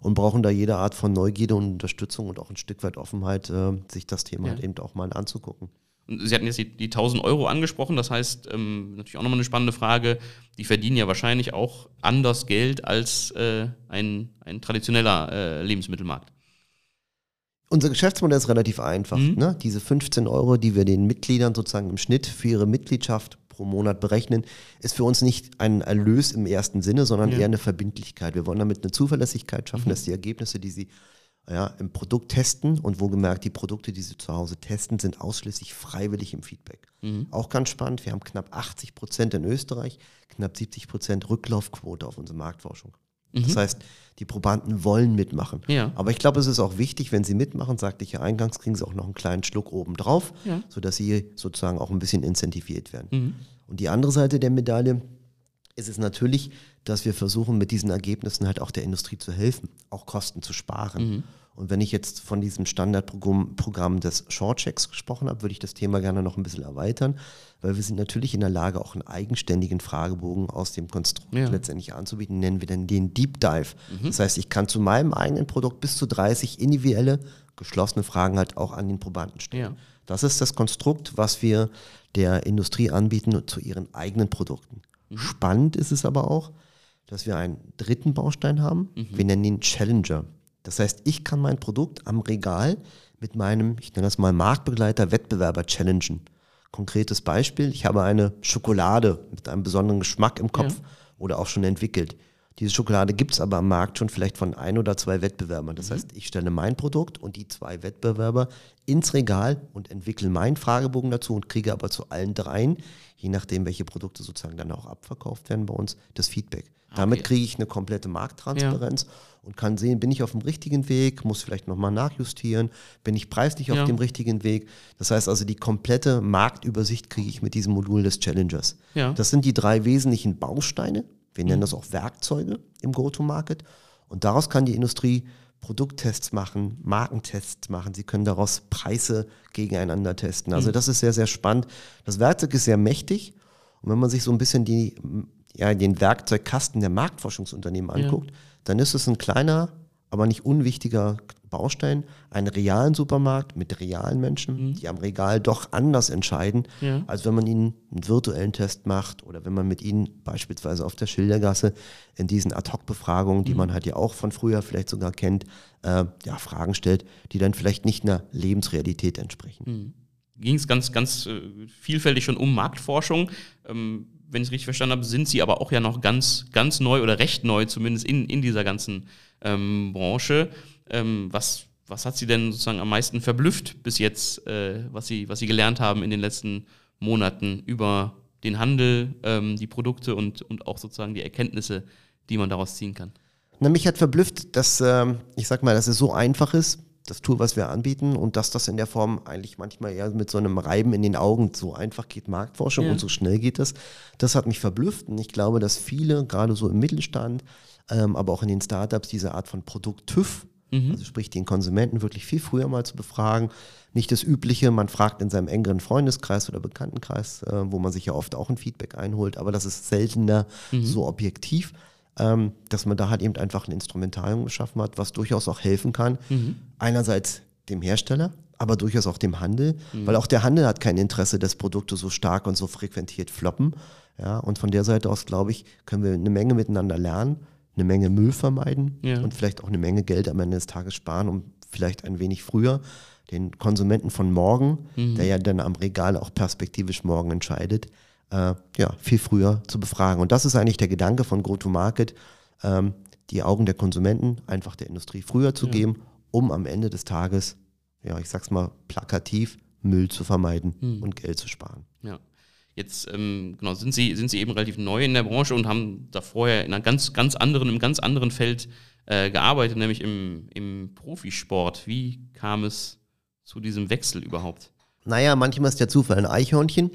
und brauchen da jede Art von Neugierde und Unterstützung und auch ein Stück weit Offenheit, äh, sich das Thema ja. halt eben auch mal anzugucken. Sie hatten jetzt die, die 1000 Euro angesprochen, das heißt, ähm, natürlich auch nochmal eine spannende Frage, die verdienen ja wahrscheinlich auch anders Geld als äh, ein, ein traditioneller äh, Lebensmittelmarkt. Unser Geschäftsmodell ist relativ einfach. Mhm. Ne? Diese 15 Euro, die wir den Mitgliedern sozusagen im Schnitt für ihre Mitgliedschaft pro Monat berechnen, ist für uns nicht ein Erlös im ersten Sinne, sondern ja. eher eine Verbindlichkeit. Wir wollen damit eine Zuverlässigkeit schaffen, mhm. dass die Ergebnisse, die sie ja, im Produkt testen und wo gemerkt, die Produkte, die sie zu Hause testen, sind ausschließlich freiwillig im Feedback. Mhm. Auch ganz spannend, wir haben knapp 80 Prozent in Österreich, knapp 70 Prozent Rücklaufquote auf unsere Marktforschung. Mhm. Das heißt, die Probanden wollen mitmachen. Ja. Aber ich glaube, es ist auch wichtig, wenn sie mitmachen, sagte ich ja eingangs, kriegen sie auch noch einen kleinen Schluck obendrauf, ja. sodass sie sozusagen auch ein bisschen incentiviert werden. Mhm. Und die andere Seite der Medaille ist es natürlich, dass wir versuchen, mit diesen Ergebnissen halt auch der Industrie zu helfen, auch Kosten zu sparen. Und wenn ich jetzt von diesem Standardprogramm Programm des Shortchecks gesprochen habe, würde ich das Thema gerne noch ein bisschen erweitern, weil wir sind natürlich in der Lage, auch einen eigenständigen Fragebogen aus dem Konstrukt ja. letztendlich anzubieten, nennen wir dann den Deep Dive. Mhm. Das heißt, ich kann zu meinem eigenen Produkt bis zu 30 individuelle, geschlossene Fragen halt auch an den Probanden stellen. Ja. Das ist das Konstrukt, was wir der Industrie anbieten zu ihren eigenen Produkten. Mhm. Spannend ist es aber auch, dass wir einen dritten Baustein haben. Mhm. Wir nennen ihn Challenger. Das heißt, ich kann mein Produkt am Regal mit meinem, ich nenne das mal Marktbegleiter, Wettbewerber challengen. Konkretes Beispiel, ich habe eine Schokolade mit einem besonderen Geschmack im Kopf ja. oder auch schon entwickelt. Diese Schokolade gibt es aber am Markt schon vielleicht von ein oder zwei Wettbewerbern. Das mhm. heißt, ich stelle mein Produkt und die zwei Wettbewerber ins Regal und entwickle meinen Fragebogen dazu und kriege aber zu allen dreien, je nachdem, welche Produkte sozusagen dann auch abverkauft werden bei uns, das Feedback. Damit kriege ich eine komplette Markttransparenz ja. und kann sehen, bin ich auf dem richtigen Weg, muss vielleicht nochmal nachjustieren, bin ich preislich ja. auf dem richtigen Weg. Das heißt also, die komplette Marktübersicht kriege ich mit diesem Modul des Challengers. Ja. Das sind die drei wesentlichen Bausteine. Wir nennen mhm. das auch Werkzeuge im Go-to-Market. Und daraus kann die Industrie Produkttests machen, Markentests machen. Sie können daraus Preise gegeneinander testen. Also mhm. das ist sehr, sehr spannend. Das Werkzeug ist sehr mächtig. Und wenn man sich so ein bisschen die ja, den Werkzeugkasten der Marktforschungsunternehmen anguckt, ja. dann ist es ein kleiner, aber nicht unwichtiger Baustein, einen realen Supermarkt mit realen Menschen, Mhm. die am Regal doch anders entscheiden, Ja. als wenn man ihnen einen virtuellen Test macht oder wenn man mit ihnen beispielsweise auf der Schildergasse in diesen Ad-Hoc-Befragungen, Mhm. die man halt ja auch von früher vielleicht sogar kennt, äh, ja, Fragen stellt, die dann vielleicht nicht einer Lebensrealität entsprechen. ging es ganz, ganz äh, vielfältig schon um Marktforschung. Ähm, wenn ich es richtig verstanden habe, sind Sie aber auch ja noch ganz, ganz neu oder recht neu, zumindest in, in dieser ganzen ähm, Branche. Ähm, was, was hat Sie denn sozusagen am meisten verblüfft bis jetzt, äh, was, Sie, was Sie gelernt haben in den letzten Monaten über den Handel, ähm, die Produkte und, und auch sozusagen die Erkenntnisse, die man daraus ziehen kann? Na, mich hat verblüfft, dass, ähm, ich sag mal, dass es so einfach ist, das Tool, was wir anbieten, und dass das in der Form eigentlich manchmal eher mit so einem Reiben in den Augen so einfach geht, Marktforschung Ja. und so schnell geht das. Das hat mich verblüfft und ich glaube, dass viele, gerade so im Mittelstand, ähm, aber auch in den Startups, diese Art von Produkt-TÜV, also sprich den Konsumenten wirklich viel früher mal zu befragen. Nicht das Übliche, man fragt in seinem engeren Freundeskreis oder Bekanntenkreis, äh, wo man sich ja oft auch ein Feedback einholt, aber das ist seltener so objektiv ähm, dass man da halt eben einfach ein Instrumentarium geschaffen hat, was durchaus auch helfen kann. Einerseits dem Hersteller, aber durchaus auch dem Handel, weil auch der Handel hat kein Interesse, dass Produkte so stark und so frequentiert floppen. Ja, und von der Seite aus, glaube ich, können wir eine Menge miteinander lernen, eine Menge Müll vermeiden Ja. und vielleicht auch eine Menge Geld am Ende des Tages sparen, um vielleicht ein wenig früher den Konsumenten von morgen, der ja dann am Regal auch perspektivisch morgen entscheidet, äh, ja, viel früher zu befragen. Und das ist eigentlich der Gedanke von Go-to-Market, ähm, die Augen der Konsumenten einfach der Industrie früher zu geben, um am Ende des Tages, ja, ich sag's mal plakativ, Müll zu vermeiden und Geld zu sparen. Ja. Jetzt ähm, genau, sind, Sie, sind Sie eben relativ neu in der Branche und haben da vorher in einer ganz, ganz anderen, im ganz anderen Feld äh, gearbeitet, nämlich im, im Profisport. Wie kam es zu diesem Wechsel überhaupt? Naja, manchmal ist der Zufall ein Eichhörnchen.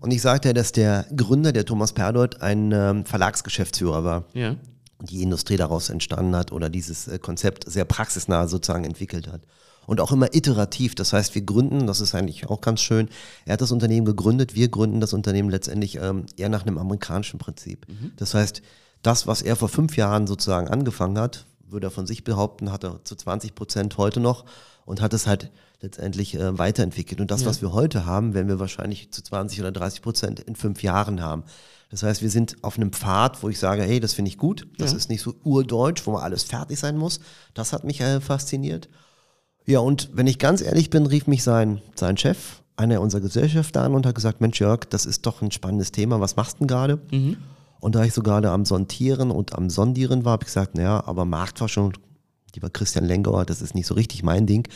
Und ich sagte ja, dass der Gründer, der Thomas Perdold, ein ähm, Verlagsgeschäftsführer war. Ja. die Industrie daraus entstanden hat oder dieses äh, Konzept sehr praxisnah sozusagen entwickelt hat. Und auch immer iterativ. Das heißt, wir gründen, das ist eigentlich auch ganz schön. Er hat das Unternehmen gegründet, wir gründen das Unternehmen letztendlich ähm, eher nach einem amerikanischen Prinzip. Das heißt, das, was er vor fünf Jahren sozusagen angefangen hat, würde er von sich behaupten, hat er zu 20 Prozent heute noch und hat es halt letztendlich äh, weiterentwickelt. Und das, was wir heute haben, werden wir wahrscheinlich zu 20 oder 30 Prozent in fünf Jahren haben. Das heißt, wir sind auf einem Pfad, wo ich sage, hey, das finde ich gut. Das ist nicht so urdeutsch, wo mal alles fertig sein muss. Das hat mich äh, fasziniert. Ja, und wenn ich ganz ehrlich bin, rief mich sein, sein Chef, einer unserer Gesellschafter an und hat gesagt, Mensch Jörg, das ist doch ein spannendes Thema, was machst du denn gerade? Und da ich so gerade am Sondieren und am Sondieren war, habe ich gesagt, naja, aber Marktforschung, lieber Christian Lengauer, das ist nicht so richtig mein Ding.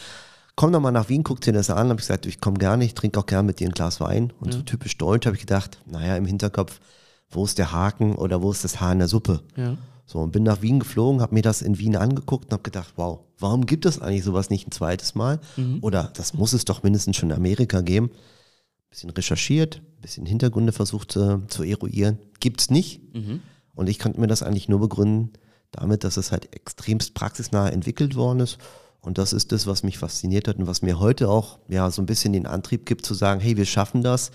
Komm doch mal nach Wien, guck dir das an. Habe ich gesagt, ich komme gerne, ich trinke auch gerne mit dir ein Glas Wein. Und so typisch deutsch habe ich gedacht, naja, im Hinterkopf, wo ist der Haken oder wo ist das Haar in der Suppe? Ja. So, und bin nach Wien geflogen, habe mir das in Wien angeguckt und habe gedacht, wow, warum gibt es eigentlich sowas nicht ein zweites Mal? Oder das muss es doch mindestens schon in Amerika geben. Bisschen recherchiert, bisschen Hintergründe versucht äh, zu eruieren. Gibt's nicht. Und ich konnte mir das eigentlich nur begründen damit, dass es halt extremst praxisnah entwickelt worden ist. Und das ist das, was mich fasziniert hat und was mir heute auch ja so ein bisschen den Antrieb gibt zu sagen, hey, wir schaffen das,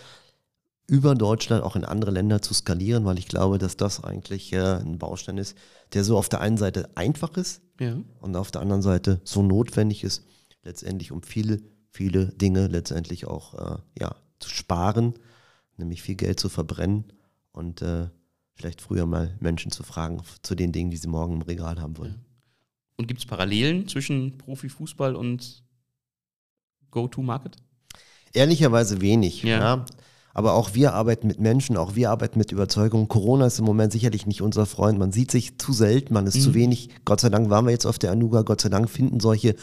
über Deutschland auch in andere Länder zu skalieren, weil ich glaube, dass das eigentlich äh, ein Baustein ist, der so auf der einen Seite einfach ist Ja. und auf der anderen Seite so notwendig ist, letztendlich um viele, viele Dinge letztendlich auch äh, ja, zu sparen, nämlich viel Geld zu verbrennen und äh, vielleicht früher mal Menschen zu fragen zu den Dingen, die sie morgen im Regal haben wollen. Und gibt es Parallelen zwischen Profifußball und Go-to-Market? Ehrlicherweise wenig. Ja. Ja. Aber auch wir arbeiten mit Menschen, auch wir arbeiten mit Überzeugung. Corona ist im Moment sicherlich nicht unser Freund. Man sieht sich zu selten, man ist Mhm. zu wenig. Gott sei Dank waren wir jetzt auf der Anuga. Gott sei Dank finden solche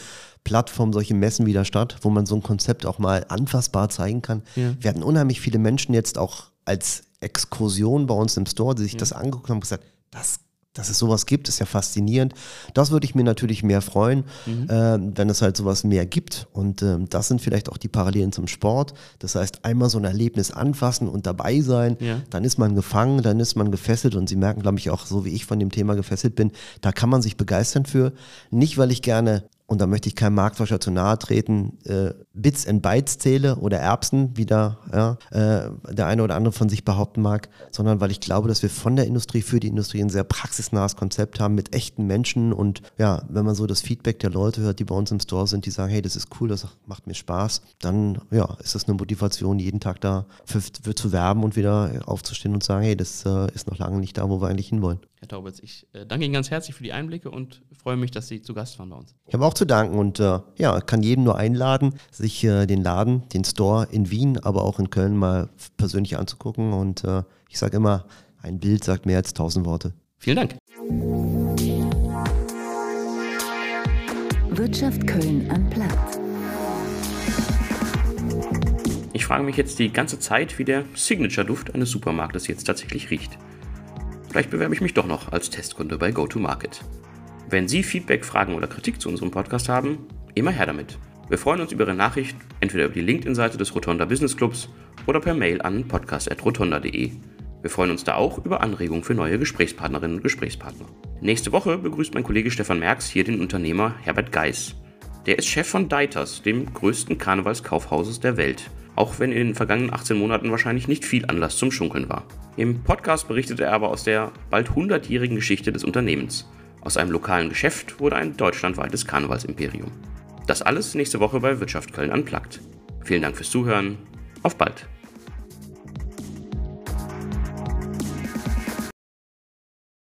Plattformen, solche Messen wieder statt, wo man so ein Konzept auch mal anfassbar zeigen kann. Ja. Wir hatten unheimlich viele Menschen jetzt auch als Exkursion bei uns im Store, die sich das angeguckt haben und gesagt, das dass es sowas gibt, ist ja faszinierend. Das würde ich mir natürlich mehr freuen, ähm, wenn es halt sowas mehr gibt. Und ähm, das sind vielleicht auch die Parallelen zum Sport. Das heißt, einmal so ein Erlebnis anfassen und dabei sein, Ja. dann ist man gefangen, dann ist man gefesselt. Und Sie merken, glaube ich, auch so wie ich von dem Thema gefesselt bin, da kann man sich begeistern für. Nicht, weil ich gerne und da möchte ich keinem Marktforscher zu nahe treten, äh, Bits and Bytes zähle oder Erbsen, wie da ja, äh, der eine oder andere von sich behaupten mag, sondern weil ich glaube, dass wir von der Industrie für die Industrie ein sehr praxisnahes Konzept haben mit echten Menschen und ja, wenn man so das Feedback der Leute hört, die bei uns im Store sind, die sagen, hey, das ist cool, das macht mir Spaß, dann ja, ist das eine Motivation, jeden Tag da für, für zu werben und wieder aufzustehen und sagen, hey, das äh, ist noch lange nicht da, wo wir eigentlich hinwollen. Herr Taubitz, ich äh, danke Ihnen ganz herzlich für die Einblicke und freue mich, dass Sie zu Gast waren bei uns. Ich habe auch zu danken und äh, ja, kann jedem nur einladen, sich äh, den Laden, den Store in Wien, aber auch in Köln mal persönlich anzugucken. Und äh, ich sage immer, ein Bild sagt mehr als tausend Worte. Vielen Dank. Wirtschaft Köln am Platz. Ich frage mich jetzt die ganze Zeit, wie der Signature-Duft eines Supermarktes jetzt tatsächlich riecht. Vielleicht bewerbe ich mich doch noch als Testkunde bei GoToMarket. Wenn Sie Feedback, Fragen oder Kritik zu unserem Podcast haben, immer her damit. Wir freuen uns über Ihre Nachricht, entweder über die LinkedIn-Seite des Rotonda Business Clubs oder per Mail an podcast.rotonda.de. Wir freuen uns da auch über Anregungen für neue Gesprächspartnerinnen und Gesprächspartner. Nächste Woche begrüßt mein Kollege Stefan Merks hier den Unternehmer Herbert Geis. Der ist Chef von Deiters, dem größten Karnevalskaufhauses der Welt auch wenn in den vergangenen 18 Monaten wahrscheinlich nicht viel Anlass zum Schunkeln war. Im Podcast berichtet er aber aus der bald 100-jährigen Geschichte des Unternehmens. Aus einem lokalen Geschäft wurde ein deutschlandweites Karnevalsimperium. Das alles nächste Woche bei Wirtschaft Köln anplagt. Vielen Dank fürs Zuhören. Auf bald.